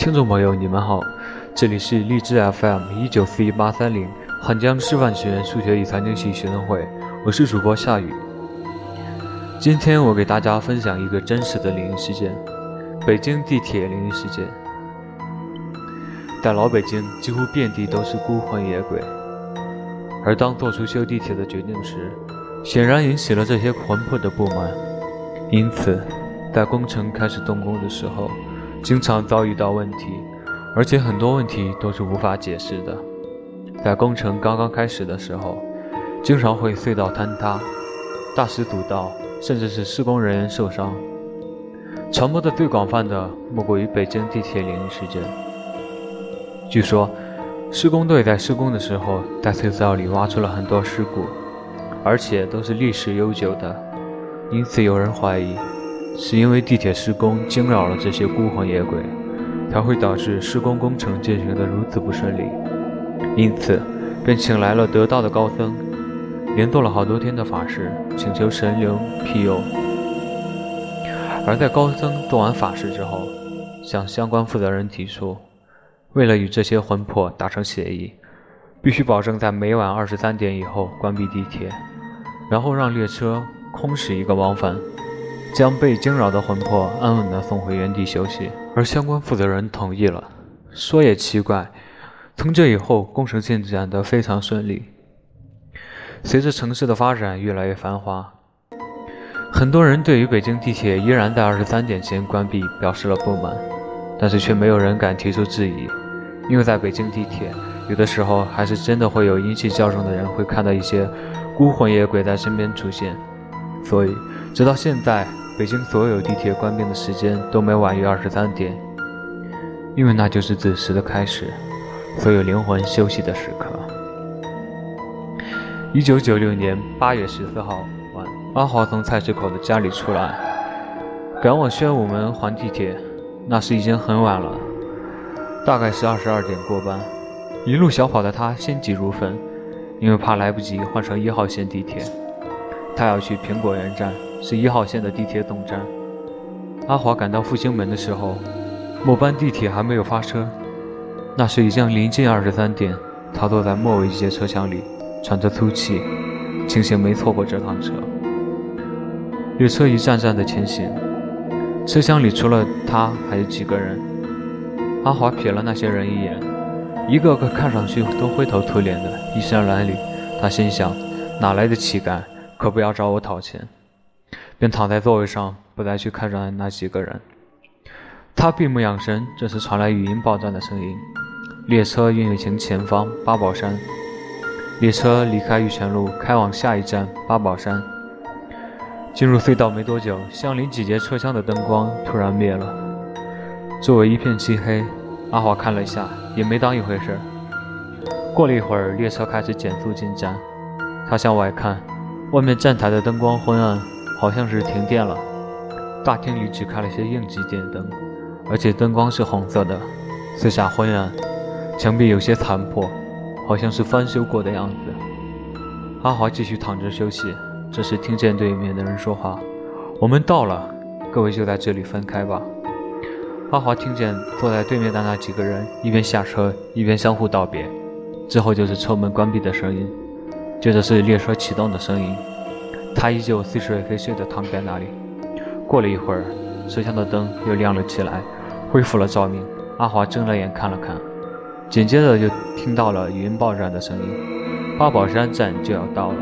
听众朋友，你们好，这里是荔枝 FM 一九四一八三零汉江师范学院数学与财经系学生会，我是主播夏雨。今天我给大家分享一个真实的灵异事件——北京地铁灵异事件。在老北京，几乎遍地都是孤魂野鬼，而当做出修地铁的决定时，显然引起了这些魂魄的不满，因此。在工程开始动工的时候，经常遭遇到问题，而且很多问题都是无法解释的。在工程刚刚开始的时候，经常会隧道坍塌、大石堵道，甚至是施工人员受伤。传播的最广泛的莫过于北京地铁灵异事件。据说，施工队在施工的时候，在隧道里挖出了很多尸骨，而且都是历史悠久的，因此有人怀疑。是因为地铁施工惊扰了这些孤魂野鬼，才会导致施工工程进行的如此不顺利。因此，便请来了得道的高僧，连做了好多天的法事，请求神灵庇佑。而在高僧做完法事之后，向相关负责人提出，为了与这些魂魄达成协议，必须保证在每晚二十三点以后关闭地铁，然后让列车空驶一个往返。将被惊扰的魂魄安稳地送回原地休息，而相关负责人同意了。说也奇怪，从这以后，工程进展得非常顺利。随着城市的发展越来越繁华，很多人对于北京地铁依然在二十三点前关闭表示了不满，但是却没有人敢提出质疑，因为在北京地铁，有的时候还是真的会有阴气较重的人会看到一些孤魂野鬼在身边出现，所以直到现在。北京所有地铁关闭的时间都没晚于二十三点，因为那就是子时的开始，所有灵魂休息的时刻。一九九六年八月十四号晚，阿华从菜市口的家里出来，赶往宣武门还地铁。那时已经很晚了，大概是二十二点过班。一路小跑的他心急如焚，因为怕来不及换乘一号线地铁，他要去苹果园站。是一号线的地铁总站。阿华赶到复兴门的时候，末班地铁还没有发车。那时已经临近二十三点，他坐在末尾一节车厢里，喘着粗气，庆幸没错过这趟车。列车一站站的前行，车厢里除了他还有几个人。阿华瞥了那些人一眼，一个个看上去都灰头土脸的，衣衫褴褛。他心想：哪来的乞丐？可不要找我讨钱。便躺在座位上，不再去看着那几个人。他闭目养神，这时传来语音报站的声音：“列车运行前方八宝山。”列车离开玉泉路，开往下一站八宝山。进入隧道没多久，相邻几节车厢的灯光突然灭了，周围一片漆黑。阿华看了一下，也没当一回事。过了一会儿，列车开始减速进站。他向外看，外面站台的灯光昏暗。好像是停电了，大厅里只开了些应急电灯，而且灯光是红色的，四下昏暗，墙壁有些残破，好像是翻修过的样子。阿华继续躺着休息，这时听见对面的人说话：“我们到了，各位就在这里分开吧。”阿华听见坐在对面的那几个人一边下车一边相互道别，之后就是车门关闭的声音，接着是列车启动的声音。他依旧似睡非睡地躺在那里。过了一会儿，车厢的灯又亮了起来，恢复了照明。阿华睁了眼看了看，紧接着就听到了语音报站的声音：“八宝山站就要到了。”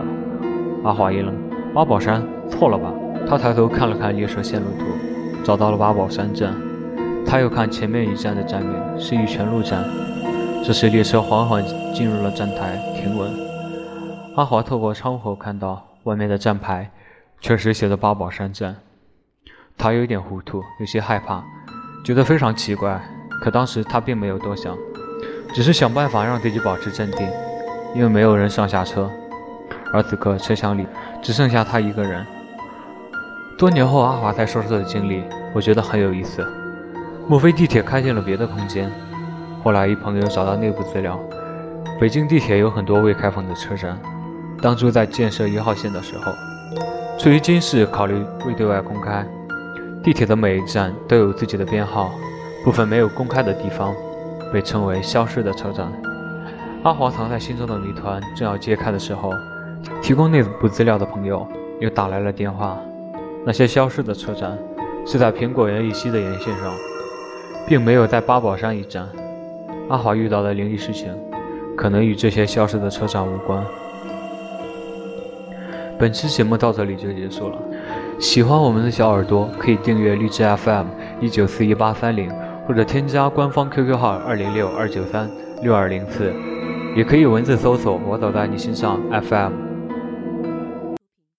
阿华一愣：“八宝山？错了吧？”他抬头看了看列车线路图，找到了八宝山站。他又看前面一站的站名是玉泉路站。这时列车缓缓进入了站台，停稳。阿华透过窗户看到。外面的站牌确实写着八宝山站，他有点糊涂，有些害怕，觉得非常奇怪。可当时他并没有多想，只是想办法让自己保持镇定，因为没有人上下车。而此刻车厢里只剩下他一个人。多年后，阿华才说出的经历，我觉得很有意思。莫非地铁开进了别的空间？后来一朋友找到内部资料，北京地铁有很多未开放的车站。当初在建设一号线的时候，出于军事考虑未对外公开，地铁的每一站都有自己的编号，部分没有公开的地方被称为“消失的车站”。阿华藏在心中的谜团正要揭开的时候，提供内部资料的朋友又打来了电话。那些消失的车站是在苹果园以西的沿线上，并没有在八宝山一站。阿华遇到的灵异事情，可能与这些消失的车站无关。本期节目到这里就结束了。喜欢我们的小耳朵可以订阅荔枝 FM 一九四一八三零，或者添加官方 QQ 号二零六二九三六二零四，也可以文字搜索“我走在你心上 FM”。